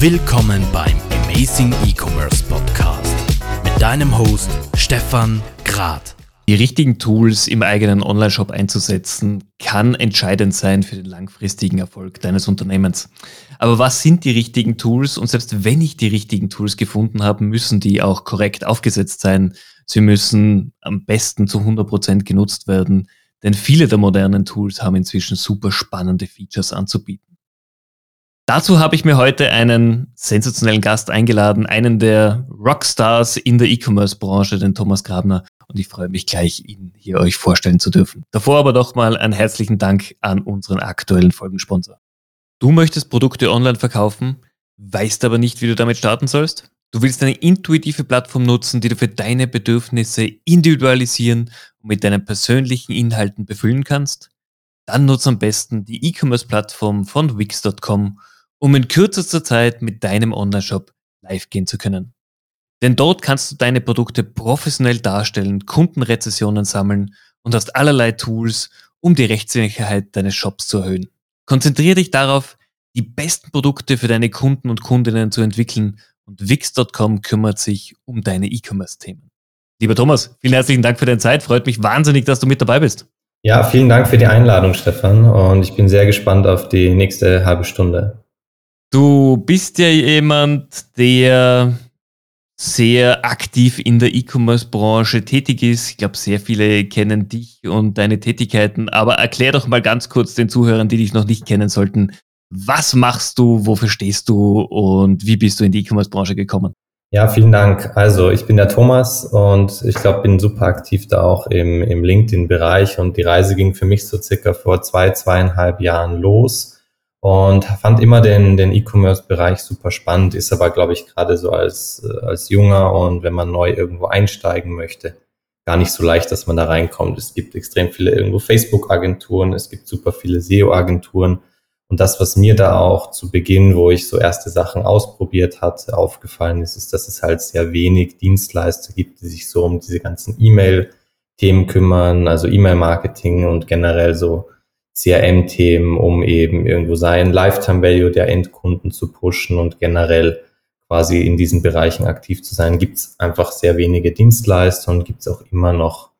Willkommen beim Amazing E-Commerce Podcast mit deinem Host Stefan Grad. Die richtigen Tools im eigenen Online-Shop einzusetzen, kann entscheidend sein für den langfristigen Erfolg deines Unternehmens. Aber was sind die richtigen Tools? Und selbst wenn ich die richtigen Tools gefunden habe, müssen die auch korrekt aufgesetzt sein. Sie müssen am besten zu 100 Prozent genutzt werden, denn viele der modernen Tools haben inzwischen super spannende Features anzubieten. Dazu habe ich mir heute einen sensationellen Gast eingeladen, einen der Rockstars in der E-Commerce-Branche, den Thomas Grabner. Und ich freue mich gleich, ihn hier euch vorstellen zu dürfen. Davor aber doch mal einen herzlichen Dank an unseren aktuellen Folgensponsor. Du möchtest Produkte online verkaufen, weißt aber nicht, wie du damit starten sollst? Du willst eine intuitive Plattform nutzen, die du für deine Bedürfnisse individualisieren und mit deinen persönlichen Inhalten befüllen kannst? Dann nutze am besten die E-Commerce-Plattform von Wix.com um in kürzester Zeit mit deinem Onlineshop live gehen zu können. Denn dort kannst du deine Produkte professionell darstellen, Kundenrezessionen sammeln und hast allerlei Tools, um die Rechtssicherheit deines Shops zu erhöhen. Konzentriere dich darauf, die besten Produkte für deine Kunden und Kundinnen zu entwickeln und Wix.com kümmert sich um deine E-Commerce-Themen. Lieber Thomas, vielen herzlichen Dank für deine Zeit. Freut mich wahnsinnig, dass du mit dabei bist. Ja, vielen Dank für die Einladung, Stefan. Und ich bin sehr gespannt auf die nächste halbe Stunde. Du bist ja jemand, der sehr aktiv in der E-Commerce-Branche tätig ist. Ich glaube, sehr viele kennen dich und deine Tätigkeiten. Aber erklär doch mal ganz kurz den Zuhörern, die dich noch nicht kennen sollten, was machst du, wofür stehst du und wie bist du in die E-Commerce-Branche gekommen? Ja, vielen Dank. Also ich bin der Thomas und ich glaube, bin super aktiv da auch im, im LinkedIn-Bereich und die Reise ging für mich so circa vor zwei, zweieinhalb Jahren los und fand immer den, den E-Commerce-Bereich super spannend, ist aber, glaube ich, gerade so als, äh, als Junger und wenn man neu irgendwo einsteigen möchte, gar nicht so leicht, dass man da reinkommt. Es gibt extrem viele irgendwo Facebook-Agenturen, es gibt super viele SEO-Agenturen. Und das, was mir da auch zu Beginn, wo ich so erste Sachen ausprobiert hatte, aufgefallen ist, ist, dass es halt sehr wenig Dienstleister gibt, die sich so um diese ganzen E-Mail-Themen kümmern, also E-Mail-Marketing und generell so CRM-Themen, um eben irgendwo sein Lifetime Value der Endkunden zu pushen und generell quasi in diesen Bereichen aktiv zu sein, gibt es einfach sehr wenige Dienstleister und gibt es auch immer noch,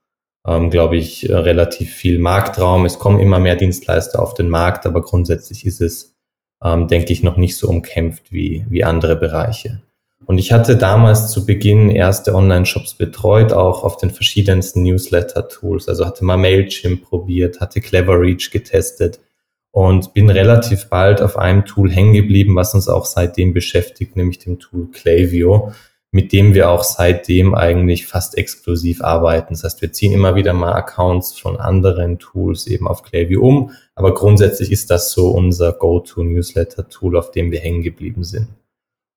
ähm, glaube ich, relativ viel Marktraum. Es kommen immer mehr Dienstleister auf den Markt, aber grundsätzlich ist es, ähm, denke ich, noch nicht so umkämpft wie, wie andere Bereiche. Und ich hatte damals zu Beginn erste Online-Shops betreut, auch auf den verschiedensten Newsletter-Tools. Also hatte mal Mailchimp probiert, hatte Cleverreach getestet und bin relativ bald auf einem Tool hängen geblieben, was uns auch seitdem beschäftigt, nämlich dem Tool Clavio, mit dem wir auch seitdem eigentlich fast exklusiv arbeiten. Das heißt, wir ziehen immer wieder mal Accounts von anderen Tools eben auf Clavio um, aber grundsätzlich ist das so unser Go-To-Newsletter-Tool, auf dem wir hängen geblieben sind.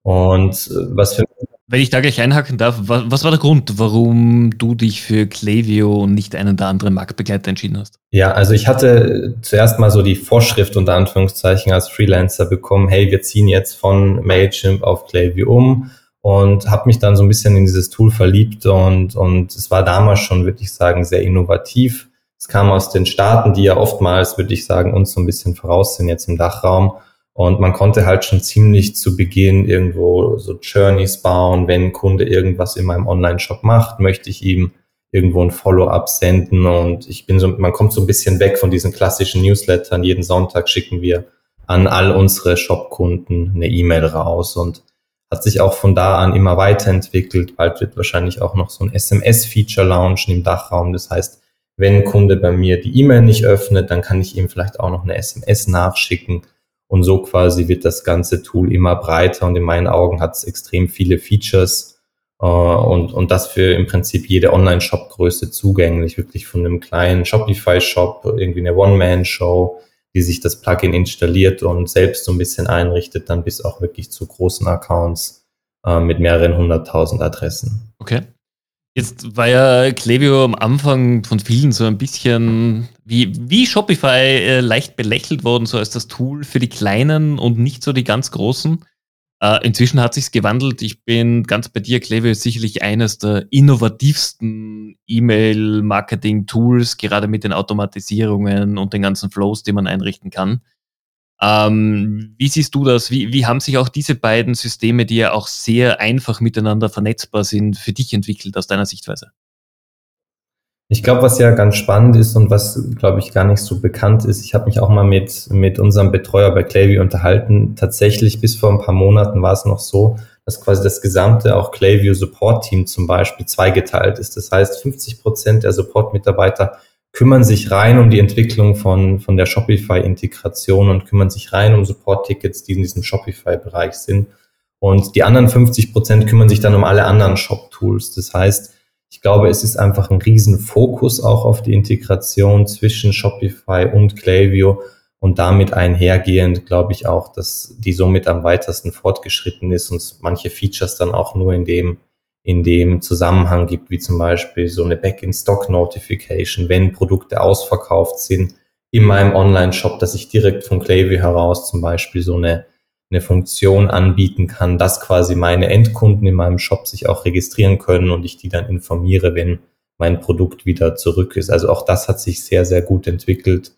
Und äh, was für wenn ich da gleich einhaken darf, was, was, war der Grund, warum du dich für Clavio und nicht einen der anderen Marktbegleiter entschieden hast? Ja, also ich hatte zuerst mal so die Vorschrift unter Anführungszeichen als Freelancer bekommen, hey, wir ziehen jetzt von Mailchimp auf Clavio um und habe mich dann so ein bisschen in dieses Tool verliebt und, und es war damals schon, würde ich sagen, sehr innovativ. Es kam aus den Staaten, die ja oftmals, würde ich sagen, uns so ein bisschen voraus sind jetzt im Dachraum und man konnte halt schon ziemlich zu Beginn irgendwo so Journeys bauen. Wenn ein Kunde irgendwas in meinem Online-Shop macht, möchte ich ihm irgendwo ein Follow-up senden. Und ich bin so, man kommt so ein bisschen weg von diesen klassischen Newslettern. Jeden Sonntag schicken wir an all unsere Shop-Kunden eine E-Mail raus und hat sich auch von da an immer weiterentwickelt. Bald wird wahrscheinlich auch noch so ein SMS-Feature launchen im Dachraum. Das heißt, wenn ein Kunde bei mir die E-Mail nicht öffnet, dann kann ich ihm vielleicht auch noch eine SMS nachschicken und so quasi wird das ganze Tool immer breiter und in meinen Augen hat es extrem viele Features äh, und, und das für im Prinzip jede Online-Shop-Größe zugänglich, wirklich von einem kleinen Shopify-Shop, irgendwie eine One-Man-Show, die sich das Plugin installiert und selbst so ein bisschen einrichtet, dann bis auch wirklich zu großen Accounts äh, mit mehreren hunderttausend Adressen. Okay. Jetzt war ja Klaviyo am Anfang von vielen so ein bisschen wie, wie Shopify äh, leicht belächelt worden, so als das Tool für die Kleinen und nicht so die ganz Großen. Äh, inzwischen hat sich's gewandelt. Ich bin ganz bei dir. Klaviyo ist sicherlich eines der innovativsten E-Mail-Marketing-Tools, gerade mit den Automatisierungen und den ganzen Flows, die man einrichten kann. Ähm, wie siehst du das? Wie, wie haben sich auch diese beiden Systeme, die ja auch sehr einfach miteinander vernetzbar sind, für dich entwickelt aus deiner Sichtweise? Ich glaube, was ja ganz spannend ist und was, glaube ich, gar nicht so bekannt ist, ich habe mich auch mal mit, mit unserem Betreuer bei Klaviyo unterhalten. Tatsächlich bis vor ein paar Monaten war es noch so, dass quasi das gesamte auch Klaviyo Support Team zum Beispiel zweigeteilt ist. Das heißt, 50 Prozent der Support-Mitarbeiter kümmern sich rein um die Entwicklung von, von der Shopify-Integration und kümmern sich rein um Support-Tickets, die in diesem Shopify-Bereich sind. Und die anderen 50 Prozent kümmern sich dann um alle anderen Shop-Tools. Das heißt, ich glaube, es ist einfach ein Riesenfokus auch auf die Integration zwischen Shopify und Klaviyo und damit einhergehend glaube ich auch, dass die somit am weitesten fortgeschritten ist und manche Features dann auch nur in dem, in dem Zusammenhang gibt, wie zum Beispiel so eine Back-in-Stock-Notification, wenn Produkte ausverkauft sind in meinem Online-Shop, dass ich direkt von Klaviyo heraus zum Beispiel so eine eine Funktion anbieten kann, dass quasi meine Endkunden in meinem Shop sich auch registrieren können und ich die dann informiere, wenn mein Produkt wieder zurück ist. Also auch das hat sich sehr, sehr gut entwickelt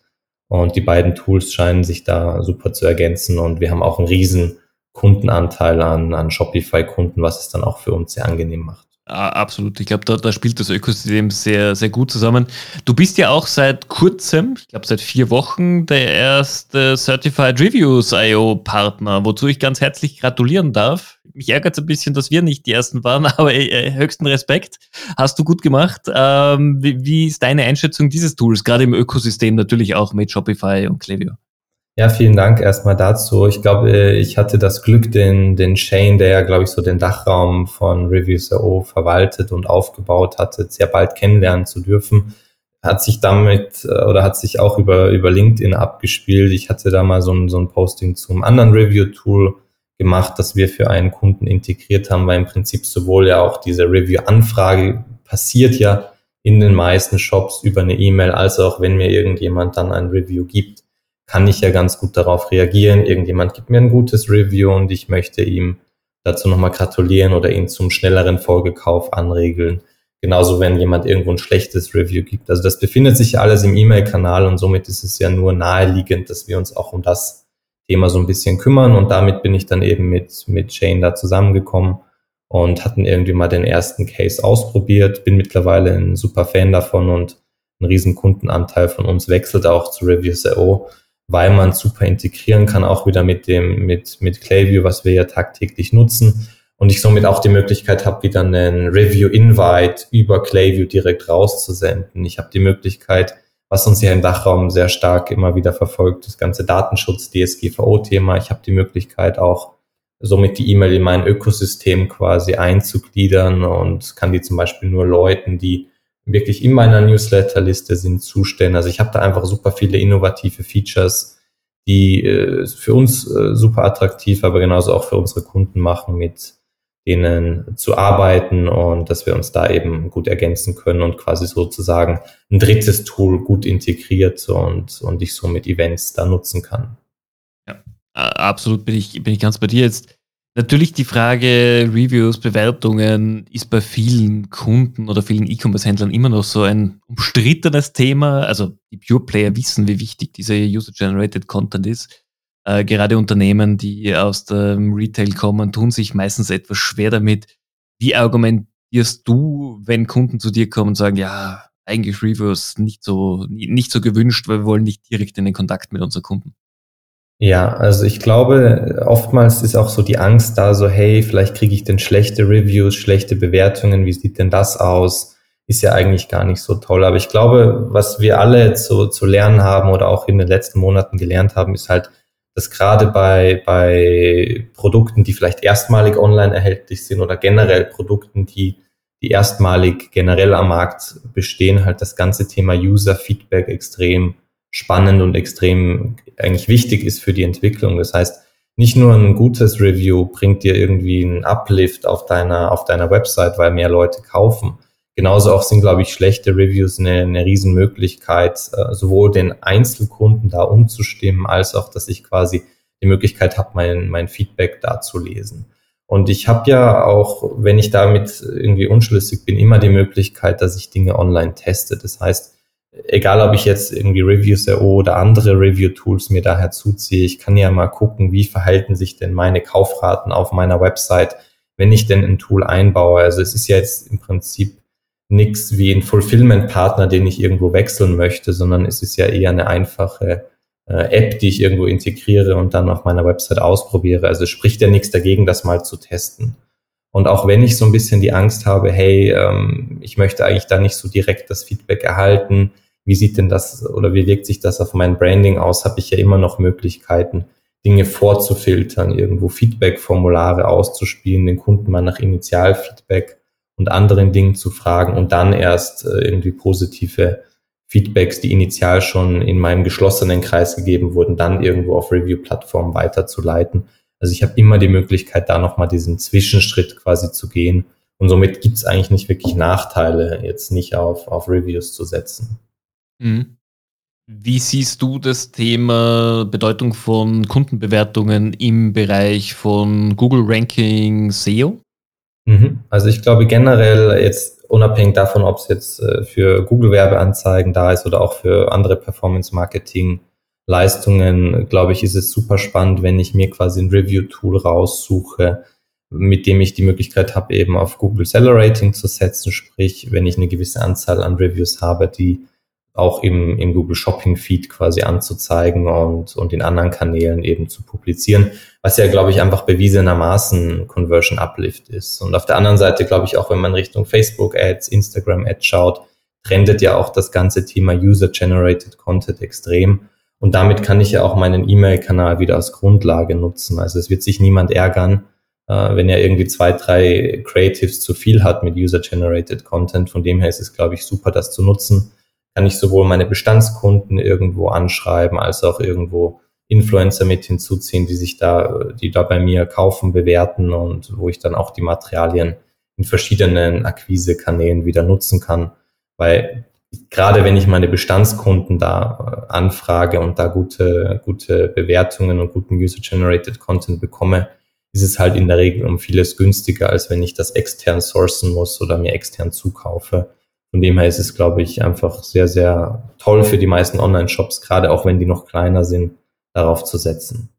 und die beiden Tools scheinen sich da super zu ergänzen und wir haben auch einen riesen Kundenanteil an, an Shopify-Kunden, was es dann auch für uns sehr angenehm macht. Absolut. Ich glaube, da, da spielt das Ökosystem sehr, sehr gut zusammen. Du bist ja auch seit kurzem, ich glaube seit vier Wochen, der erste Certified Reviews IO Partner, wozu ich ganz herzlich gratulieren darf. Mich ärgert es ein bisschen, dass wir nicht die ersten waren, aber äh, höchsten Respekt. Hast du gut gemacht. Ähm, wie, wie ist deine Einschätzung dieses Tools, gerade im Ökosystem natürlich auch mit Shopify und Klaviyo? Ja, vielen Dank erstmal dazu. Ich glaube, ich hatte das Glück, den, den Shane, der ja, glaube ich, so den Dachraum von Reviews.io verwaltet und aufgebaut hatte, sehr bald kennenlernen zu dürfen. Hat sich damit äh, oder hat sich auch über, über LinkedIn abgespielt. Ich hatte da mal so ein, so ein Posting zum anderen Review-Tool gemacht, das wir für einen Kunden integriert haben, weil im Prinzip sowohl ja auch diese Review-Anfrage passiert ja in den meisten Shops über eine E-Mail, als auch wenn mir irgendjemand dann ein Review gibt kann ich ja ganz gut darauf reagieren. Irgendjemand gibt mir ein gutes Review und ich möchte ihm dazu nochmal gratulieren oder ihn zum schnelleren Folgekauf anregeln. Genauso, wenn jemand irgendwo ein schlechtes Review gibt. Also das befindet sich ja alles im E-Mail-Kanal und somit ist es ja nur naheliegend, dass wir uns auch um das Thema so ein bisschen kümmern. Und damit bin ich dann eben mit, mit Shane da zusammengekommen und hatten irgendwie mal den ersten Case ausprobiert. Bin mittlerweile ein super Fan davon und ein riesen Kundenanteil von uns wechselt auch zu Reviews.io weil man super integrieren kann, auch wieder mit dem, mit, mit Clayview, was wir ja tagtäglich nutzen. Und ich somit auch die Möglichkeit habe, wieder einen Review-Invite über Clayview direkt rauszusenden. Ich habe die Möglichkeit, was uns ja im Dachraum sehr stark immer wieder verfolgt, das ganze Datenschutz, DSGVO-Thema. Ich habe die Möglichkeit auch, somit die E-Mail in mein Ökosystem quasi einzugliedern und kann die zum Beispiel nur Leuten, die wirklich in meiner Newsletterliste sind Zustände. Also ich habe da einfach super viele innovative Features, die äh, für uns äh, super attraktiv, aber genauso auch für unsere Kunden machen, mit denen zu arbeiten und dass wir uns da eben gut ergänzen können und quasi sozusagen ein drittes Tool gut integriert und, und ich so mit Events da nutzen kann. Ja, absolut bin ich, bin ich ganz bei dir jetzt Natürlich die Frage Reviews, Bewertungen ist bei vielen Kunden oder vielen E-Commerce-Händlern immer noch so ein umstrittenes Thema. Also die Pure Player wissen, wie wichtig dieser User-Generated Content ist. Äh, gerade Unternehmen, die aus dem Retail kommen, tun sich meistens etwas schwer damit. Wie argumentierst du, wenn Kunden zu dir kommen und sagen, ja, eigentlich Reviews nicht so, nicht so gewünscht, weil wir wollen nicht direkt in den Kontakt mit unseren Kunden? Ja, also ich glaube, oftmals ist auch so die Angst da, so hey, vielleicht kriege ich denn schlechte Reviews, schlechte Bewertungen, wie sieht denn das aus? Ist ja eigentlich gar nicht so toll. Aber ich glaube, was wir alle zu, zu lernen haben oder auch in den letzten Monaten gelernt haben, ist halt, dass gerade bei, bei Produkten, die vielleicht erstmalig online erhältlich sind oder generell Produkten, die, die erstmalig generell am Markt bestehen, halt das ganze Thema User Feedback extrem spannend und extrem eigentlich wichtig ist für die Entwicklung. Das heißt, nicht nur ein gutes Review bringt dir irgendwie einen Uplift auf deiner, auf deiner Website, weil mehr Leute kaufen. Genauso auch sind, glaube ich, schlechte Reviews eine, eine Riesenmöglichkeit, äh, sowohl den Einzelkunden da umzustimmen, als auch, dass ich quasi die Möglichkeit habe, mein, mein Feedback da zu lesen. Und ich habe ja auch, wenn ich damit irgendwie unschlüssig bin, immer die Möglichkeit, dass ich Dinge online teste. Das heißt, egal ob ich jetzt irgendwie Reviews.io oder andere Review-Tools mir daher zuziehe, ich kann ja mal gucken, wie verhalten sich denn meine Kaufraten auf meiner Website, wenn ich denn ein Tool einbaue. Also es ist ja jetzt im Prinzip nichts wie ein Fulfillment-Partner, den ich irgendwo wechseln möchte, sondern es ist ja eher eine einfache äh, App, die ich irgendwo integriere und dann auf meiner Website ausprobiere. Also spricht ja nichts dagegen, das mal zu testen. Und auch wenn ich so ein bisschen die Angst habe, hey, ähm, ich möchte eigentlich da nicht so direkt das Feedback erhalten, wie sieht denn das oder wie wirkt sich das auf mein Branding aus, habe ich ja immer noch Möglichkeiten, Dinge vorzufiltern, irgendwo Feedback-Formulare auszuspielen, den Kunden mal nach Initialfeedback und anderen Dingen zu fragen und dann erst äh, irgendwie positive Feedbacks, die initial schon in meinem geschlossenen Kreis gegeben wurden, dann irgendwo auf Review-Plattformen weiterzuleiten. Also ich habe immer die Möglichkeit, da nochmal diesen Zwischenschritt quasi zu gehen. Und somit gibt es eigentlich nicht wirklich Nachteile, jetzt nicht auf, auf Reviews zu setzen. Mhm. Wie siehst du das Thema Bedeutung von Kundenbewertungen im Bereich von Google Ranking SEO? Mhm. Also ich glaube generell jetzt unabhängig davon, ob es jetzt äh, für Google Werbeanzeigen da ist oder auch für andere Performance Marketing Leistungen, glaube ich, ist es super spannend, wenn ich mir quasi ein Review Tool raussuche, mit dem ich die Möglichkeit habe, eben auf Google Seller Rating zu setzen, sprich, wenn ich eine gewisse Anzahl an Reviews habe, die auch im, im Google Shopping Feed quasi anzuzeigen und, und in anderen Kanälen eben zu publizieren, was ja, glaube ich, einfach bewiesenermaßen Conversion Uplift ist. Und auf der anderen Seite, glaube ich, auch wenn man Richtung Facebook Ads, Instagram Ads schaut, trendet ja auch das ganze Thema User Generated Content extrem. Und damit kann ich ja auch meinen E-Mail-Kanal wieder als Grundlage nutzen. Also es wird sich niemand ärgern, äh, wenn er irgendwie zwei, drei Creatives zu viel hat mit User Generated Content. Von dem her ist es, glaube ich, super, das zu nutzen kann ich sowohl meine Bestandskunden irgendwo anschreiben, als auch irgendwo Influencer mit hinzuziehen, die sich da, die da bei mir kaufen, bewerten und wo ich dann auch die Materialien in verschiedenen Akquisekanälen wieder nutzen kann. Weil gerade wenn ich meine Bestandskunden da äh, anfrage und da gute, gute Bewertungen und guten User-Generated Content bekomme, ist es halt in der Regel um vieles günstiger, als wenn ich das extern sourcen muss oder mir extern zukaufe. Von dem her ist es, glaube ich, einfach sehr, sehr toll für die meisten Online-Shops, gerade auch wenn die noch kleiner sind, darauf zu setzen.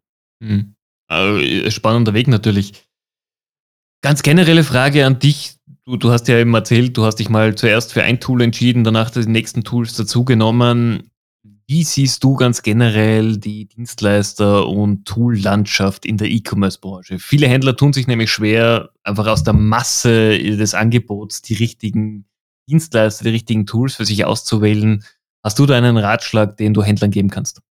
Mhm. Also, spannender Weg natürlich. Ganz generelle Frage an dich. Du, du hast ja eben erzählt, du hast dich mal zuerst für ein Tool entschieden, danach die nächsten Tools dazugenommen. Wie siehst du ganz generell die Dienstleister- und Tool-Landschaft in der E-Commerce-Branche? Viele Händler tun sich nämlich schwer, einfach aus der Masse des Angebots die richtigen Dienstleister, die richtigen Tools für sich auszuwählen. Hast du da einen Ratschlag, den du Händlern geben kannst?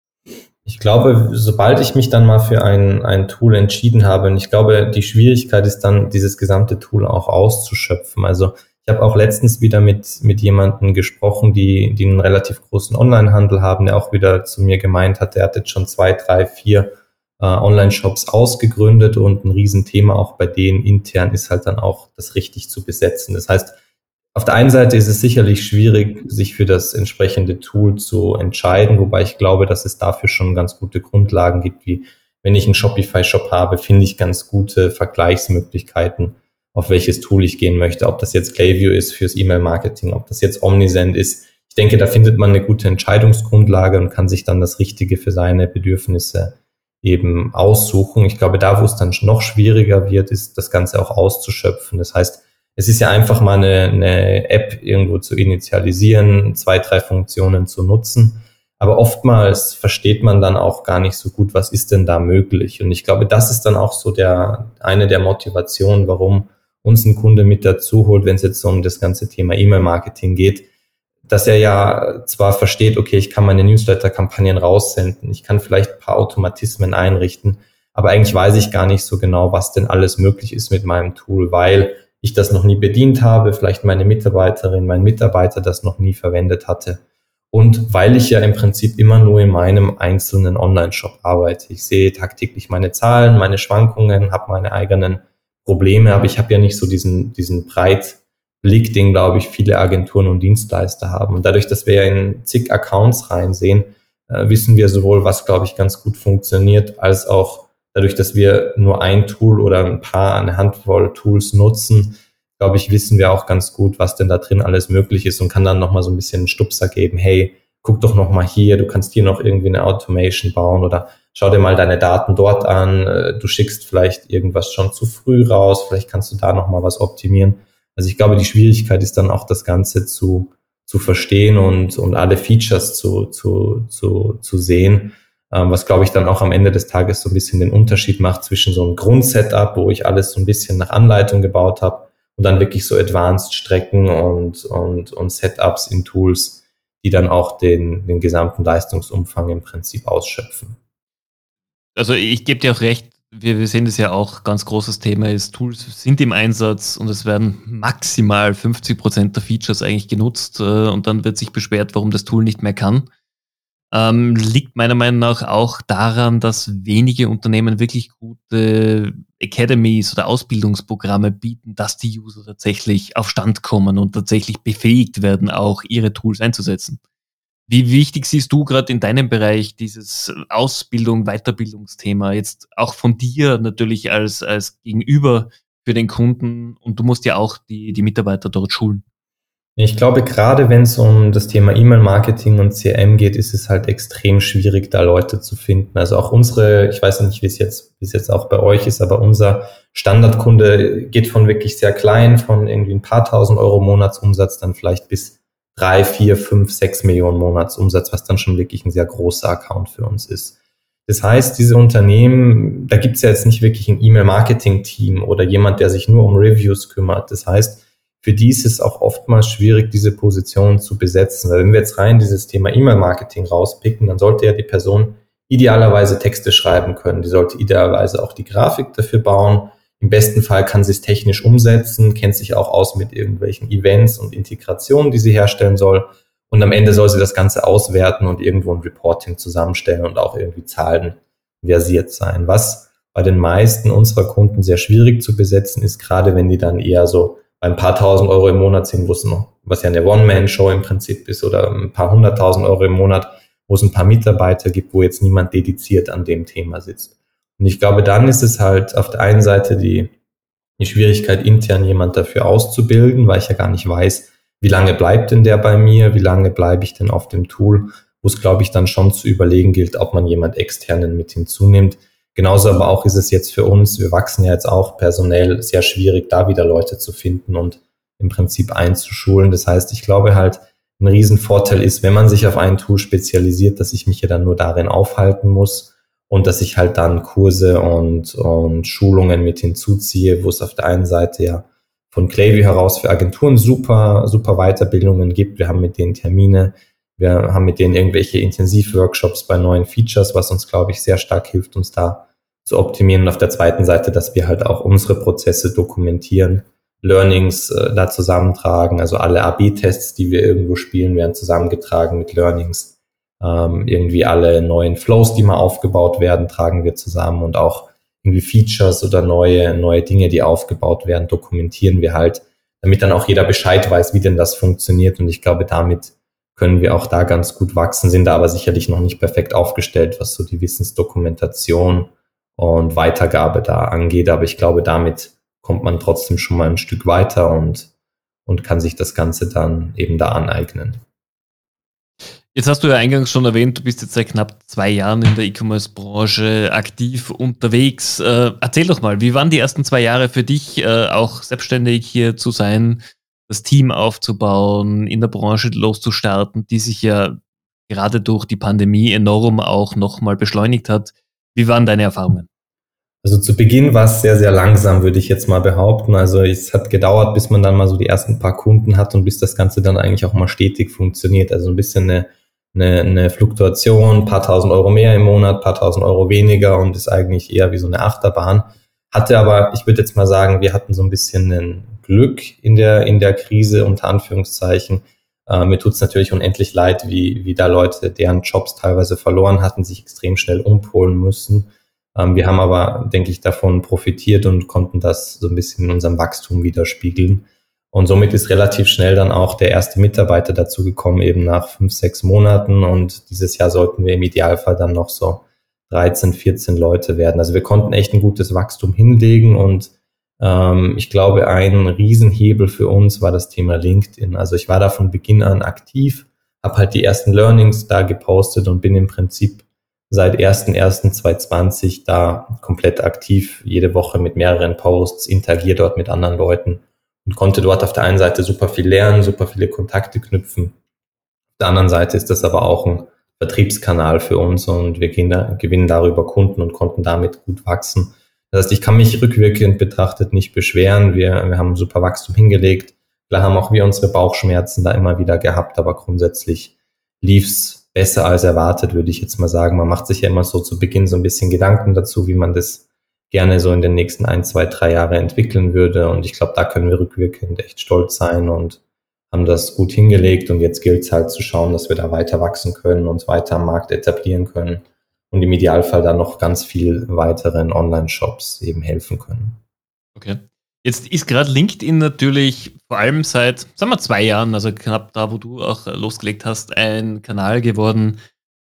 Ich glaube, sobald ich mich dann mal für ein, ein Tool entschieden habe, und ich glaube, die Schwierigkeit ist dann, dieses gesamte Tool auch auszuschöpfen. Also ich habe auch letztens wieder mit, mit jemandem gesprochen, die, die einen relativ großen Online-Handel haben, der auch wieder zu mir gemeint hat, der hat jetzt schon zwei, drei, vier äh, Online-Shops ausgegründet und ein Riesenthema auch bei denen intern ist halt dann auch das richtig zu besetzen. Das heißt, auf der einen Seite ist es sicherlich schwierig, sich für das entsprechende Tool zu entscheiden, wobei ich glaube, dass es dafür schon ganz gute Grundlagen gibt, wie wenn ich einen Shopify-Shop habe, finde ich ganz gute Vergleichsmöglichkeiten, auf welches Tool ich gehen möchte, ob das jetzt Klaviyo ist fürs E-Mail-Marketing, ob das jetzt Omnisend ist. Ich denke, da findet man eine gute Entscheidungsgrundlage und kann sich dann das Richtige für seine Bedürfnisse eben aussuchen. Ich glaube, da, wo es dann noch schwieriger wird, ist das Ganze auch auszuschöpfen. Das heißt, es ist ja einfach mal eine, eine App irgendwo zu initialisieren, zwei, drei Funktionen zu nutzen. Aber oftmals versteht man dann auch gar nicht so gut, was ist denn da möglich. Und ich glaube, das ist dann auch so der, eine der Motivationen, warum uns ein Kunde mit dazu holt, wenn es jetzt um das ganze Thema E-Mail-Marketing geht, dass er ja zwar versteht, okay, ich kann meine Newsletter-Kampagnen raussenden, ich kann vielleicht ein paar Automatismen einrichten, aber eigentlich weiß ich gar nicht so genau, was denn alles möglich ist mit meinem Tool, weil ich das noch nie bedient habe, vielleicht meine Mitarbeiterin, mein Mitarbeiter das noch nie verwendet hatte. Und weil ich ja im Prinzip immer nur in meinem einzelnen Online-Shop arbeite. Ich sehe tagtäglich meine Zahlen, meine Schwankungen, habe meine eigenen Probleme, aber ich habe ja nicht so diesen, diesen Breitblick, den, glaube ich, viele Agenturen und Dienstleister haben. Und dadurch, dass wir ja in zig Accounts reinsehen, äh, wissen wir sowohl, was, glaube ich, ganz gut funktioniert, als auch dadurch, dass wir nur ein Tool oder ein paar, eine Handvoll Tools nutzen, glaube ich, wissen wir auch ganz gut, was denn da drin alles möglich ist und kann dann nochmal so ein bisschen einen Stupser geben, hey, guck doch nochmal hier, du kannst hier noch irgendwie eine Automation bauen oder schau dir mal deine Daten dort an, äh, du schickst vielleicht irgendwas schon zu früh raus, vielleicht kannst du da nochmal was optimieren. Also ich glaube, die Schwierigkeit ist dann auch das Ganze zu, zu verstehen und, und alle Features zu, zu, zu, zu sehen, was glaube ich dann auch am Ende des Tages so ein bisschen den Unterschied macht zwischen so einem Grundsetup, wo ich alles so ein bisschen nach Anleitung gebaut habe und dann wirklich so Advanced Strecken und, und, und Setups in Tools, die dann auch den, den gesamten Leistungsumfang im Prinzip ausschöpfen. Also ich gebe dir auch recht, wir, wir sehen das ja auch, ganz großes Thema ist, Tools sind im Einsatz und es werden maximal 50 Prozent der Features eigentlich genutzt äh, und dann wird sich beschwert, warum das Tool nicht mehr kann ähm, liegt meiner Meinung nach auch daran, dass wenige Unternehmen wirklich gute Academies oder Ausbildungsprogramme bieten, dass die User tatsächlich auf Stand kommen und tatsächlich befähigt werden, auch ihre Tools einzusetzen. Wie wichtig siehst du gerade in deinem Bereich dieses Ausbildung, Weiterbildungsthema jetzt auch von dir natürlich als, als Gegenüber für den Kunden und du musst ja auch die, die Mitarbeiter dort schulen? Ich glaube, gerade wenn es um das Thema E-Mail-Marketing und CRM geht, ist es halt extrem schwierig, da Leute zu finden. Also auch unsere, ich weiß nicht, wie es jetzt, wie es jetzt auch bei euch ist, aber unser Standardkunde geht von wirklich sehr klein, von irgendwie ein paar tausend Euro Monatsumsatz, dann vielleicht bis drei, vier, fünf, sechs Millionen Monatsumsatz, was dann schon wirklich ein sehr großer Account für uns ist. Das heißt, diese Unternehmen, da gibt es ja jetzt nicht wirklich ein E-Mail-Marketing-Team oder jemand, der sich nur um Reviews kümmert. Das heißt, für die ist es auch oftmals schwierig, diese Position zu besetzen. Weil wenn wir jetzt rein dieses Thema E-Mail-Marketing rauspicken, dann sollte ja die Person idealerweise Texte schreiben können. Die sollte idealerweise auch die Grafik dafür bauen. Im besten Fall kann sie es technisch umsetzen, kennt sich auch aus mit irgendwelchen Events und Integrationen, die sie herstellen soll. Und am Ende soll sie das Ganze auswerten und irgendwo ein Reporting zusammenstellen und auch irgendwie Zahlen versiert sein. Was bei den meisten unserer Kunden sehr schwierig zu besetzen ist, gerade wenn die dann eher so ein paar tausend Euro im Monat sind, wo es noch, was ja eine One-Man-Show im Prinzip ist, oder ein paar hunderttausend Euro im Monat, wo es ein paar Mitarbeiter gibt, wo jetzt niemand dediziert an dem Thema sitzt. Und ich glaube, dann ist es halt auf der einen Seite die, die Schwierigkeit, intern jemand dafür auszubilden, weil ich ja gar nicht weiß, wie lange bleibt denn der bei mir, wie lange bleibe ich denn auf dem Tool, wo es, glaube ich, dann schon zu überlegen gilt, ob man jemand externen mit hinzunimmt, Genauso aber auch ist es jetzt für uns, wir wachsen ja jetzt auch personell sehr schwierig, da wieder Leute zu finden und im Prinzip einzuschulen. Das heißt, ich glaube halt, ein Riesenvorteil ist, wenn man sich auf ein Tool spezialisiert, dass ich mich ja dann nur darin aufhalten muss und dass ich halt dann Kurse und, und Schulungen mit hinzuziehe, wo es auf der einen Seite ja von Clayview heraus für Agenturen super, super Weiterbildungen gibt. Wir haben mit denen Termine, wir haben mit denen irgendwelche Intensivworkshops bei neuen Features, was uns, glaube ich, sehr stark hilft, uns da zu optimieren. Und auf der zweiten Seite, dass wir halt auch unsere Prozesse dokumentieren, Learnings äh, da zusammentragen. Also alle AB-Tests, die wir irgendwo spielen, werden zusammengetragen mit Learnings. Ähm, irgendwie alle neuen Flows, die mal aufgebaut werden, tragen wir zusammen und auch irgendwie Features oder neue, neue Dinge, die aufgebaut werden, dokumentieren wir halt, damit dann auch jeder Bescheid weiß, wie denn das funktioniert. Und ich glaube, damit können wir auch da ganz gut wachsen, sind da aber sicherlich noch nicht perfekt aufgestellt, was so die Wissensdokumentation und Weitergabe da angeht. Aber ich glaube, damit kommt man trotzdem schon mal ein Stück weiter und, und kann sich das Ganze dann eben da aneignen. Jetzt hast du ja eingangs schon erwähnt, du bist jetzt seit knapp zwei Jahren in der E-Commerce-Branche aktiv unterwegs. Äh, erzähl doch mal, wie waren die ersten zwei Jahre für dich, äh, auch selbstständig hier zu sein, das Team aufzubauen, in der Branche loszustarten, die sich ja gerade durch die Pandemie enorm auch nochmal beschleunigt hat. Wie waren deine Erfahrungen? Also zu Beginn war es sehr, sehr langsam, würde ich jetzt mal behaupten. Also es hat gedauert, bis man dann mal so die ersten paar Kunden hat und bis das Ganze dann eigentlich auch mal stetig funktioniert. Also ein bisschen eine, eine, eine Fluktuation, paar tausend Euro mehr im Monat, paar tausend Euro weniger und ist eigentlich eher wie so eine Achterbahn. Hatte aber, ich würde jetzt mal sagen, wir hatten so ein bisschen ein Glück in der, in der Krise, unter Anführungszeichen. Äh, mir tut es natürlich unendlich leid, wie, wie da Leute, deren Jobs teilweise verloren hatten, sich extrem schnell umpolen müssen. Ähm, wir haben aber, denke ich, davon profitiert und konnten das so ein bisschen in unserem Wachstum widerspiegeln. Und somit ist relativ schnell dann auch der erste Mitarbeiter dazu gekommen, eben nach fünf, sechs Monaten. Und dieses Jahr sollten wir im Idealfall dann noch so 13, 14 Leute werden. Also wir konnten echt ein gutes Wachstum hinlegen und ich glaube, ein Riesenhebel für uns war das Thema LinkedIn. Also ich war da von Beginn an aktiv, habe halt die ersten Learnings da gepostet und bin im Prinzip seit 1.1.2020 da komplett aktiv, jede Woche mit mehreren Posts, interagiere dort mit anderen Leuten und konnte dort auf der einen Seite super viel lernen, super viele Kontakte knüpfen. Auf der anderen Seite ist das aber auch ein Vertriebskanal für uns und wir gewinnen darüber Kunden und konnten damit gut wachsen. Das heißt, ich kann mich rückwirkend betrachtet nicht beschweren. Wir, wir haben super Wachstum hingelegt. Klar haben auch wir unsere Bauchschmerzen da immer wieder gehabt, aber grundsätzlich lief's besser als erwartet, würde ich jetzt mal sagen. Man macht sich ja immer so zu Beginn so ein bisschen Gedanken dazu, wie man das gerne so in den nächsten ein, zwei, drei Jahre entwickeln würde. Und ich glaube, da können wir rückwirkend echt stolz sein und haben das gut hingelegt. Und jetzt gilt es halt zu schauen, dass wir da weiter wachsen können, uns weiter am Markt etablieren können und im Idealfall dann noch ganz viel weiteren Online-Shops eben helfen können. Okay. Jetzt ist gerade LinkedIn natürlich vor allem seit, sagen wir, zwei Jahren, also knapp da, wo du auch losgelegt hast, ein Kanal geworden,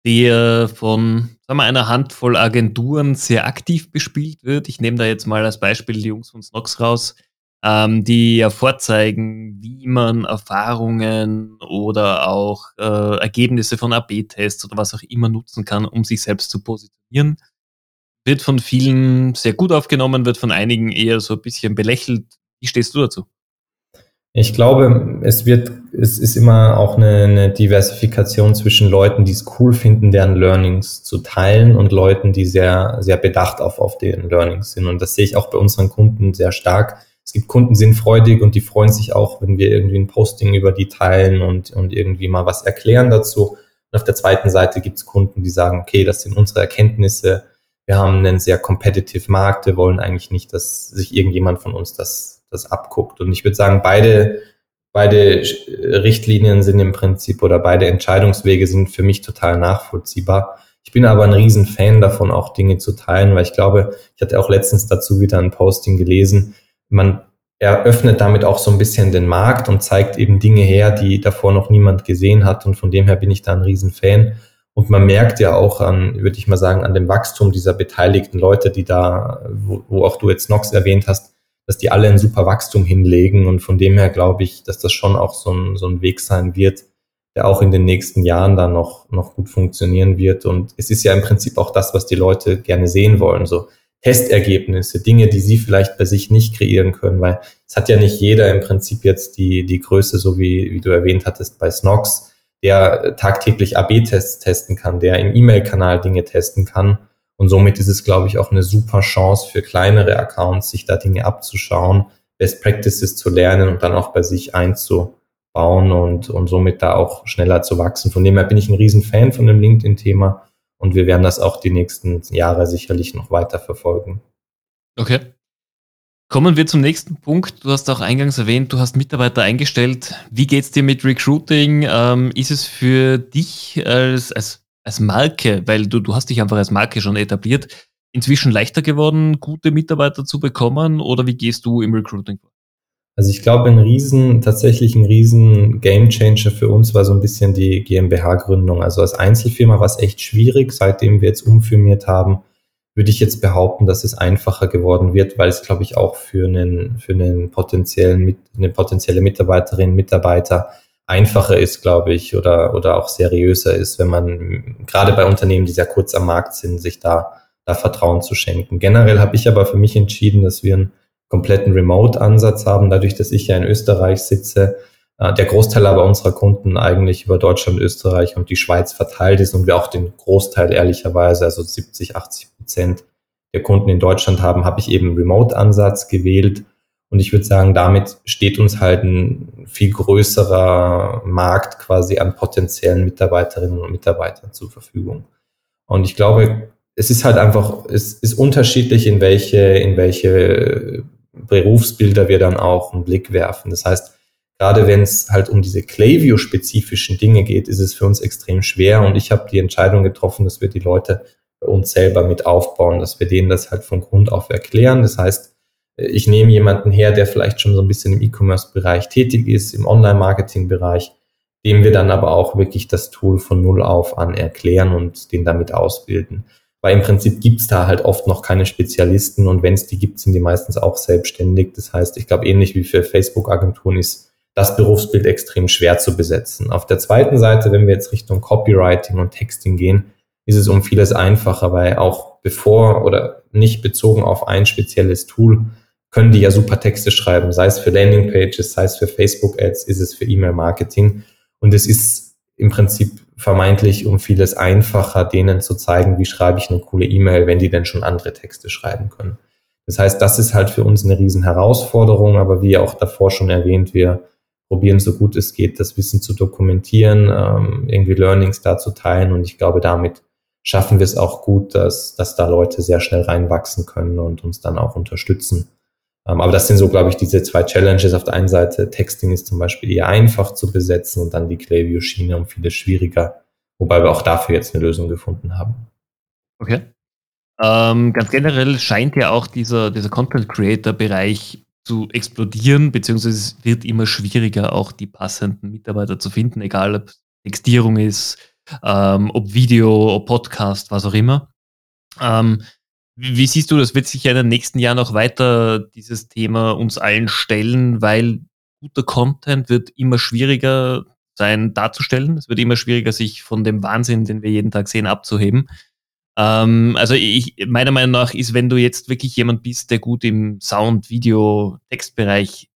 der von sagen wir, einer Handvoll Agenturen sehr aktiv bespielt wird. Ich nehme da jetzt mal als Beispiel die Jungs von Snox raus, ähm, die ja vorzeigen, wie man Erfahrungen oder auch äh, Ergebnisse von AB-Tests oder was auch immer nutzen kann, um sich selbst zu positionieren. Wird von vielen sehr gut aufgenommen, wird von einigen eher so ein bisschen belächelt. Wie stehst du dazu? Ich glaube, es wird, es ist immer auch eine, eine Diversifikation zwischen Leuten, die es cool finden, deren Learnings zu teilen und Leuten, die sehr, sehr bedacht auf, auf den Learnings sind. Und das sehe ich auch bei unseren Kunden sehr stark es gibt Kunden, die sind freudig und die freuen sich auch, wenn wir irgendwie ein Posting über die teilen und, und irgendwie mal was erklären dazu. Und auf der zweiten Seite gibt es Kunden, die sagen, okay, das sind unsere Erkenntnisse. Wir haben einen sehr competitive Markt. Wir wollen eigentlich nicht, dass sich irgendjemand von uns das, das abguckt. Und ich würde sagen, beide, beide Richtlinien sind im Prinzip oder beide Entscheidungswege sind für mich total nachvollziehbar. Ich bin aber ein Riesenfan davon, auch Dinge zu teilen, weil ich glaube, ich hatte auch letztens dazu wieder ein Posting gelesen man eröffnet damit auch so ein bisschen den Markt und zeigt eben Dinge her, die davor noch niemand gesehen hat. Und von dem her bin ich da ein Riesenfan. Und man merkt ja auch an, würde ich mal sagen, an dem Wachstum dieser beteiligten Leute, die da, wo, wo auch du jetzt Nox erwähnt hast, dass die alle ein super Wachstum hinlegen. Und von dem her glaube ich, dass das schon auch so ein, so ein Weg sein wird, der auch in den nächsten Jahren dann noch, noch gut funktionieren wird. Und es ist ja im Prinzip auch das, was die Leute gerne sehen wollen. So, Testergebnisse, Dinge, die sie vielleicht bei sich nicht kreieren können, weil es hat ja nicht jeder im Prinzip jetzt die, die Größe, so wie, wie du erwähnt hattest bei Snox, der tagtäglich AB-Tests testen kann, der im E-Mail-Kanal Dinge testen kann. Und somit ist es, glaube ich, auch eine super Chance für kleinere Accounts, sich da Dinge abzuschauen, Best Practices zu lernen und dann auch bei sich einzubauen und, und somit da auch schneller zu wachsen. Von dem her bin ich ein Riesenfan von dem LinkedIn-Thema und wir werden das auch die nächsten Jahre sicherlich noch weiter verfolgen. Okay. Kommen wir zum nächsten Punkt. Du hast auch eingangs erwähnt, du hast Mitarbeiter eingestellt. Wie geht es dir mit Recruiting? Ähm, ist es für dich als, als, als Marke, weil du, du hast dich einfach als Marke schon etabliert, inzwischen leichter geworden, gute Mitarbeiter zu bekommen oder wie gehst du im Recruiting vor? Also ich glaube, ein riesen, tatsächlich ein riesen Gamechanger für uns war so ein bisschen die GmbH-Gründung. Also als Einzelfirma war es echt schwierig. Seitdem wir jetzt umfirmiert haben, würde ich jetzt behaupten, dass es einfacher geworden wird, weil es, glaube ich, auch für einen, für einen potenziellen, eine potenzielle Mitarbeiterin, Mitarbeiter einfacher ist, glaube ich, oder, oder auch seriöser ist, wenn man gerade bei Unternehmen, die sehr kurz am Markt sind, sich da, da Vertrauen zu schenken. Generell habe ich aber für mich entschieden, dass wir ein kompletten Remote-Ansatz haben, dadurch, dass ich ja in Österreich sitze, äh, der Großteil aber unserer Kunden eigentlich über Deutschland, Österreich und die Schweiz verteilt ist und wir auch den Großteil ehrlicherweise, also 70, 80 Prozent der Kunden in Deutschland haben, habe ich eben Remote-Ansatz gewählt. Und ich würde sagen, damit steht uns halt ein viel größerer Markt quasi an potenziellen Mitarbeiterinnen und Mitarbeitern zur Verfügung. Und ich glaube, es ist halt einfach, es ist unterschiedlich, in welche, in welche Berufsbilder wir dann auch einen Blick werfen. Das heißt, gerade wenn es halt um diese Clayview-spezifischen Dinge geht, ist es für uns extrem schwer. Und ich habe die Entscheidung getroffen, dass wir die Leute bei uns selber mit aufbauen, dass wir denen das halt von Grund auf erklären. Das heißt, ich nehme jemanden her, der vielleicht schon so ein bisschen im E-Commerce-Bereich tätig ist, im Online-Marketing-Bereich, dem wir dann aber auch wirklich das Tool von Null auf an erklären und den damit ausbilden. Weil im Prinzip gibt's da halt oft noch keine Spezialisten und wenn es die gibt, sind die meistens auch selbstständig. Das heißt, ich glaube, ähnlich wie für Facebook-Agenturen ist das Berufsbild extrem schwer zu besetzen. Auf der zweiten Seite, wenn wir jetzt Richtung Copywriting und Texting gehen, ist es um vieles einfacher, weil auch bevor oder nicht bezogen auf ein spezielles Tool, können die ja super Texte schreiben, sei es für Landingpages, sei es für Facebook-Ads, ist es für E-Mail-Marketing. Und es ist im Prinzip vermeintlich um vieles einfacher, denen zu zeigen, wie schreibe ich eine coole E-Mail, wenn die denn schon andere Texte schreiben können. Das heißt, das ist halt für uns eine riesen Herausforderung, aber wie auch davor schon erwähnt, wir probieren so gut es geht, das Wissen zu dokumentieren, ähm, irgendwie Learnings da zu teilen und ich glaube, damit schaffen wir es auch gut, dass, dass da Leute sehr schnell reinwachsen können und uns dann auch unterstützen. Ähm, aber das sind so, glaube ich, diese zwei Challenges. Auf der einen Seite, Texting ist zum Beispiel eher einfach zu besetzen und dann die Klaviyo-Schiene um vieles schwieriger, wobei wir auch dafür jetzt eine Lösung gefunden haben. Okay. Ähm, ganz generell scheint ja auch dieser, dieser Content-Creator-Bereich zu explodieren, beziehungsweise es wird immer schwieriger, auch die passenden Mitarbeiter zu finden, egal ob Textierung ist, ähm, ob Video, ob Podcast, was auch immer. Ähm, wie siehst du, das wird sich ja in den nächsten Jahren noch weiter dieses Thema uns allen stellen, weil guter Content wird immer schwieriger sein darzustellen. Es wird immer schwieriger, sich von dem Wahnsinn, den wir jeden Tag sehen, abzuheben. Ähm, also ich, meiner Meinung nach ist, wenn du jetzt wirklich jemand bist, der gut im Sound, Video, Textbereich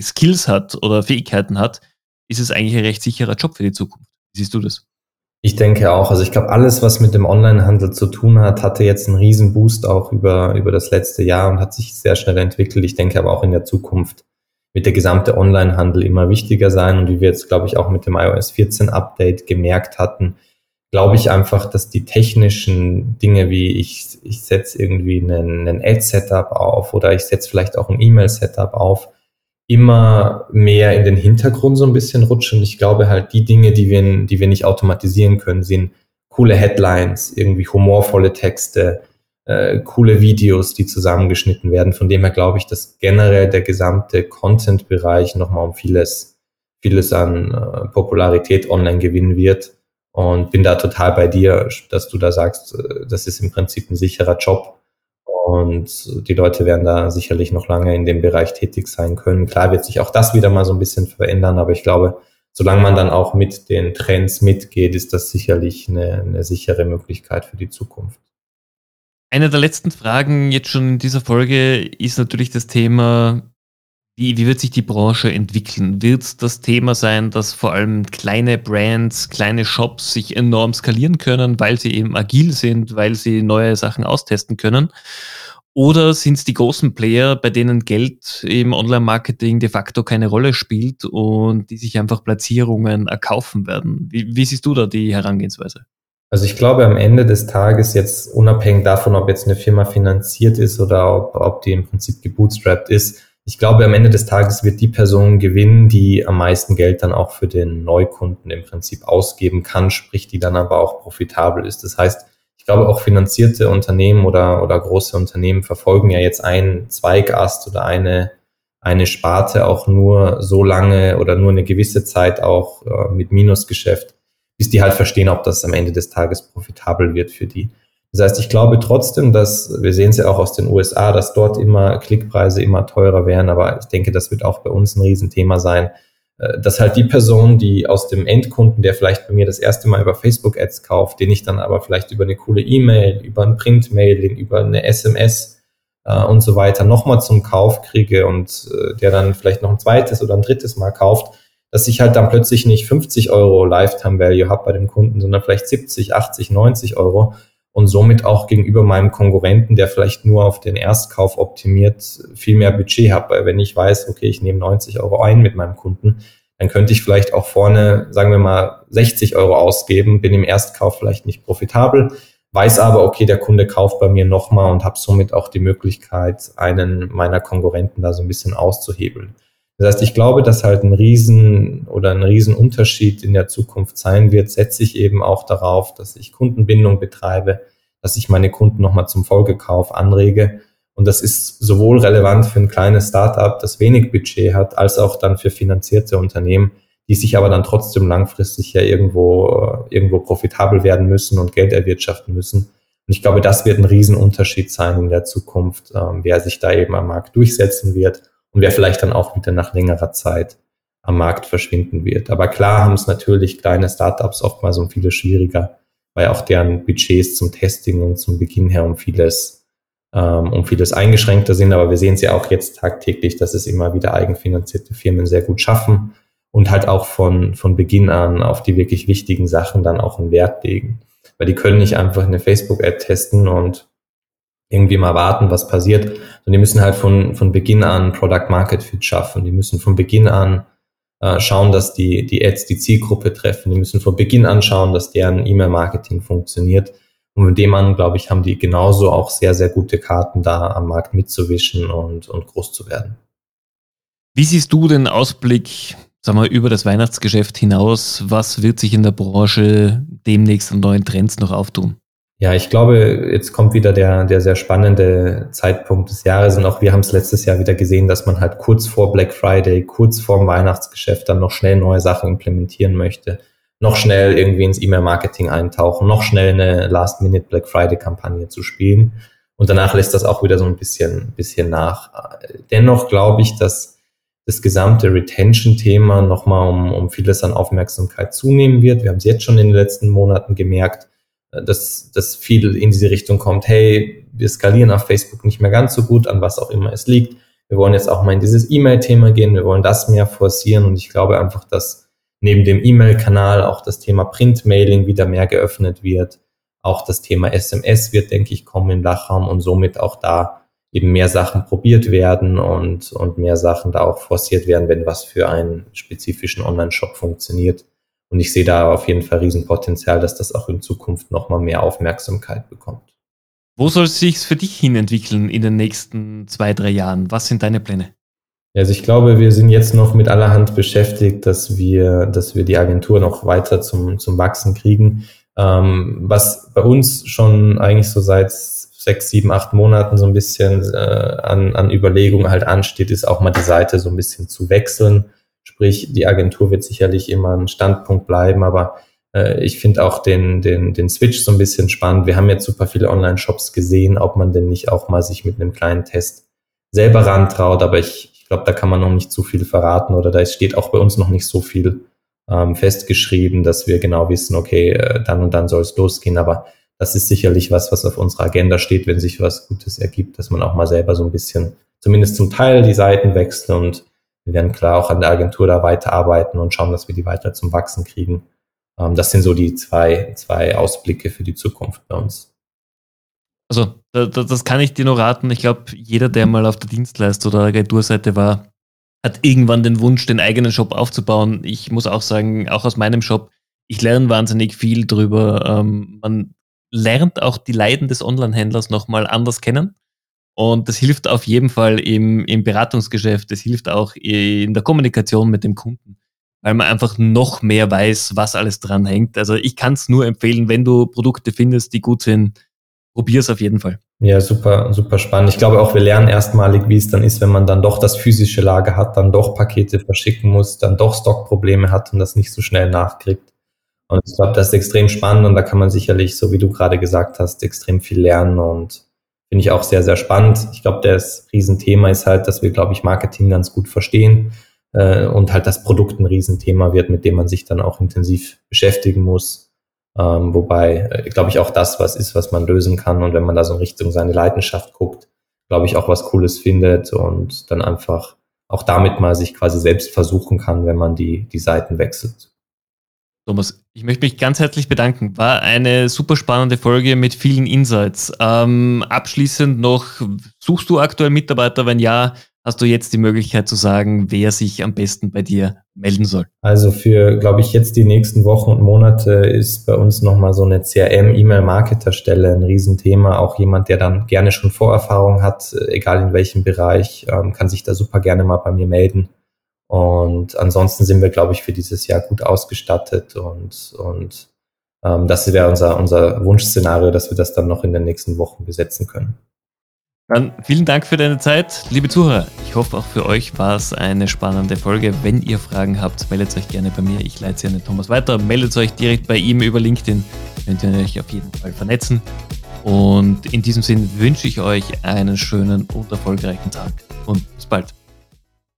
Skills hat oder Fähigkeiten hat, ist es eigentlich ein recht sicherer Job für die Zukunft. Wie siehst du das? Ich denke auch. Also ich glaube, alles, was mit dem Onlinehandel zu tun hat, hatte jetzt einen riesen Boost auch über, über das letzte Jahr und hat sich sehr schnell entwickelt. Ich denke aber auch in der Zukunft wird der gesamte Onlinehandel immer wichtiger sein. Und wie wir jetzt, glaube ich, auch mit dem iOS 14 Update gemerkt hatten, glaube ich einfach, dass die technischen Dinge wie ich, ich setze irgendwie einen, einen Ad-Setup auf oder ich setze vielleicht auch ein E-Mail-Setup auf, immer mehr in den Hintergrund so ein bisschen rutschen. Ich glaube halt, die Dinge, die wir, die wir nicht automatisieren können, sind coole Headlines, irgendwie humorvolle Texte, äh, coole Videos, die zusammengeschnitten werden. Von dem her glaube ich, dass generell der gesamte Content-Bereich nochmal um vieles, vieles an äh, Popularität online gewinnen wird. Und bin da total bei dir, dass du da sagst, äh, das ist im Prinzip ein sicherer Job und die Leute werden da sicherlich noch lange in dem Bereich tätig sein können. Klar wird sich auch das wieder mal so ein bisschen verändern, aber ich glaube, solange man dann auch mit den Trends mitgeht, ist das sicherlich eine, eine sichere Möglichkeit für die Zukunft. Eine der letzten Fragen jetzt schon in dieser Folge ist natürlich das Thema, wie, wie wird sich die Branche entwickeln? Wird das Thema sein, dass vor allem kleine Brands, kleine Shops sich enorm skalieren können, weil sie eben agil sind, weil sie neue Sachen austesten können? Oder sind es die großen Player, bei denen Geld im Online-Marketing de facto keine Rolle spielt und die sich einfach Platzierungen erkaufen werden? Wie, wie siehst du da die Herangehensweise? Also ich glaube am Ende des Tages jetzt unabhängig davon, ob jetzt eine Firma finanziert ist oder ob, ob die im Prinzip gebootstrapped ist, ich glaube am Ende des Tages wird die Person gewinnen, die am meisten Geld dann auch für den Neukunden im Prinzip ausgeben kann, sprich die dann aber auch profitabel ist. Das heißt, glaube auch finanzierte Unternehmen oder, oder große Unternehmen verfolgen ja jetzt einen Zweigast oder eine, eine Sparte auch nur so lange oder nur eine gewisse Zeit auch äh, mit Minusgeschäft, bis die halt verstehen, ob das am Ende des Tages profitabel wird für die. Das heißt, ich glaube trotzdem, dass, wir sehen es ja auch aus den USA, dass dort immer Klickpreise immer teurer werden, aber ich denke, das wird auch bei uns ein Riesenthema sein, äh, dass halt die Person, die aus dem Endkunden, der vielleicht bei mir das erste Mal über Facebook-Ads kauft, den ich dann aber vielleicht über eine coole E-Mail, über ein Print-Mailing, über eine SMS äh, und so weiter nochmal zum Kauf kriege und äh, der dann vielleicht noch ein zweites oder ein drittes Mal kauft, dass ich halt dann plötzlich nicht 50 Euro Lifetime Value habe bei dem Kunden, sondern vielleicht 70, 80, 90 Euro und somit auch gegenüber meinem Konkurrenten, der vielleicht nur auf den Erstkauf optimiert, viel mehr Budget habe. Weil wenn ich weiß, okay, ich nehme 90 Euro ein mit meinem Kunden, dann könnte ich vielleicht auch vorne, sagen wir mal, 60 Euro ausgeben, bin im Erstkauf vielleicht nicht profitabel, weiß aber, okay, der Kunde kauft bei mir nochmal und habe somit auch die Möglichkeit, einen meiner Konkurrenten da so ein bisschen auszuhebeln. Das heißt, ich glaube, dass halt ein Riesen oder ein Riesenunterschied in der Zukunft sein wird, setze ich eben auch darauf, dass ich Kundenbindung betreibe, dass ich meine Kunden nochmal zum Folgekauf anrege. Und das ist sowohl relevant für ein kleines Startup, das wenig Budget hat, als auch dann für finanzierte Unternehmen, die sich aber dann trotzdem langfristig ja irgendwo, irgendwo profitabel werden müssen und Geld erwirtschaften müssen. Und ich glaube, das wird ein Riesenunterschied sein in der Zukunft, ähm, wer sich da eben am Markt durchsetzen wird und wer vielleicht dann auch wieder nach längerer Zeit am Markt verschwinden wird. Aber klar haben es natürlich kleine Startups oftmals um vieles schwieriger, weil auch deren Budgets zum Testing und zum Beginn her um vieles, ähm, um vieles eingeschränkter sind. Aber wir sehen es ja auch jetzt tagtäglich, dass es immer wieder eigenfinanzierte Firmen sehr gut schaffen und halt auch von, von Beginn an auf die wirklich wichtigen Sachen dann auch einen Wert legen. Weil die können nicht einfach eine Facebook-Ad testen und irgendwie mal warten, was passiert, sondern die müssen halt von, von Beginn an Product Market Fit schaffen. Die müssen von Beginn an äh, schauen, dass die, die Ads die Zielgruppe treffen. Die müssen von Beginn an schauen, dass deren E-Mail-Marketing funktioniert. Und mit dem an, glaube ich, haben die genauso auch sehr, sehr gute Karten da am Markt mitzuwischen und, und groß zu werden. Wie siehst du den Ausblick, sagen wir, über das Weihnachtsgeschäft hinaus? Was wird sich in der Branche demnächst an neuen Trends noch auftun? Ja, ich glaube, jetzt kommt wieder der, der sehr spannende Zeitpunkt des Jahres und auch wir haben es letztes Jahr wieder gesehen, dass man halt kurz vor Black Friday, kurz vor dem Weihnachtsgeschäft dann noch schnell neue Sachen implementieren möchte, noch schnell irgendwie ins E-Mail-Marketing eintauchen, noch schnell eine Last-Minute Black Friday-Kampagne zu spielen und danach lässt das auch wieder so ein bisschen, bisschen nach. Dennoch glaube ich, dass das gesamte Retention-Thema nochmal um, um vieles an Aufmerksamkeit zunehmen wird. Wir haben es jetzt schon in den letzten Monaten gemerkt dass, dass viel in diese Richtung kommt, hey, wir skalieren auf Facebook nicht mehr ganz so gut, an was auch immer es liegt. Wir wollen jetzt auch mal in dieses E-Mail-Thema gehen, wir wollen das mehr forcieren und ich glaube einfach, dass neben dem E-Mail-Kanal auch das Thema Print-Mailing wieder mehr geöffnet wird. Auch das Thema SMS wird, denke ich, kommen im Dachraum und somit auch da eben mehr Sachen probiert werden und, und mehr Sachen da auch forciert werden, wenn was für einen spezifischen Online-Shop funktioniert. Und ich sehe da auf jeden Fall Riesenpotenzial, dass das auch in Zukunft nochmal mehr Aufmerksamkeit bekommt. Wo soll es sich für dich hin entwickeln in den nächsten zwei, drei Jahren? Was sind deine Pläne? Also ich glaube, wir sind jetzt noch mit aller Hand beschäftigt, dass wir, dass wir die Agentur noch weiter zum, zum Wachsen kriegen. Ähm, was bei uns schon eigentlich so seit sechs, sieben, acht Monaten so ein bisschen äh, an, an Überlegungen halt ansteht, ist auch mal die Seite so ein bisschen zu wechseln Sprich, die Agentur wird sicherlich immer ein Standpunkt bleiben, aber äh, ich finde auch den, den, den Switch so ein bisschen spannend. Wir haben jetzt super viele Online-Shops gesehen, ob man denn nicht auch mal sich mit einem kleinen Test selber rantraut, aber ich, ich glaube, da kann man noch nicht zu viel verraten oder da steht auch bei uns noch nicht so viel ähm, festgeschrieben, dass wir genau wissen, okay, äh, dann und dann soll es losgehen, aber das ist sicherlich was, was auf unserer Agenda steht, wenn sich was Gutes ergibt, dass man auch mal selber so ein bisschen, zumindest zum Teil die Seiten wechselt und wir werden klar auch an der Agentur da weiterarbeiten und schauen, dass wir die weiter zum Wachsen kriegen. Ähm, das sind so die zwei, zwei Ausblicke für die Zukunft bei uns. Also, das kann ich dir nur raten. Ich glaube, jeder, der mal auf der Dienstleister oder Agenturseite war, hat irgendwann den Wunsch, den eigenen Shop aufzubauen. Ich muss auch sagen, auch aus meinem Shop, ich lerne wahnsinnig viel drüber. Ähm, man lernt auch die Leiden des Online-Händlers nochmal anders kennen. Und das hilft auf jeden Fall im, im Beratungsgeschäft, das hilft auch in der Kommunikation mit dem Kunden, weil man einfach noch mehr weiß, was alles dran hängt. Also ich kann es nur empfehlen, wenn du Produkte findest, die gut sind, probier es auf jeden Fall. Ja, super, super spannend. Ich glaube auch, wir lernen erstmalig, wie es dann ist, wenn man dann doch das physische Lager hat, dann doch Pakete verschicken muss, dann doch Stockprobleme hat und das nicht so schnell nachkriegt. Und ich glaube, das ist extrem spannend und da kann man sicherlich, so wie du gerade gesagt hast, extrem viel lernen und Finde ich auch sehr, sehr spannend. Ich glaube, das Riesenthema ist halt, dass wir, glaube ich, Marketing ganz gut verstehen äh, und halt das Produkt ein Riesenthema wird, mit dem man sich dann auch intensiv beschäftigen muss. Ähm, wobei, äh, glaube ich, auch das was ist, was man lösen kann. Und wenn man da so in Richtung seine Leidenschaft guckt, glaube ich, auch was Cooles findet und dann einfach auch damit mal sich quasi selbst versuchen kann, wenn man die, die Seiten wechselt. Thomas, ich möchte mich ganz herzlich bedanken. War eine super spannende Folge mit vielen Insights. Ähm, abschließend noch, suchst du aktuell Mitarbeiter? Wenn ja, hast du jetzt die Möglichkeit zu sagen, wer sich am besten bei dir melden soll? Also für, glaube ich, jetzt die nächsten Wochen und Monate ist bei uns nochmal so eine CRM-E-Mail-Marketer-Stelle ein Riesenthema. Auch jemand, der dann gerne schon Vorerfahrung hat, egal in welchem Bereich, ähm, kann sich da super gerne mal bei mir melden. Und ansonsten sind wir, glaube ich, für dieses Jahr gut ausgestattet und, und ähm, das wäre unser, unser Wunschszenario, dass wir das dann noch in den nächsten Wochen besetzen können. Dann vielen Dank für deine Zeit, liebe Zuhörer. Ich hoffe, auch für euch war es eine spannende Folge. Wenn ihr Fragen habt, meldet euch gerne bei mir. Ich leite sie an den Thomas weiter. Meldet euch direkt bei ihm über LinkedIn. Könnt ihr euch auf jeden Fall vernetzen. Und in diesem Sinn wünsche ich euch einen schönen und erfolgreichen Tag und bis bald.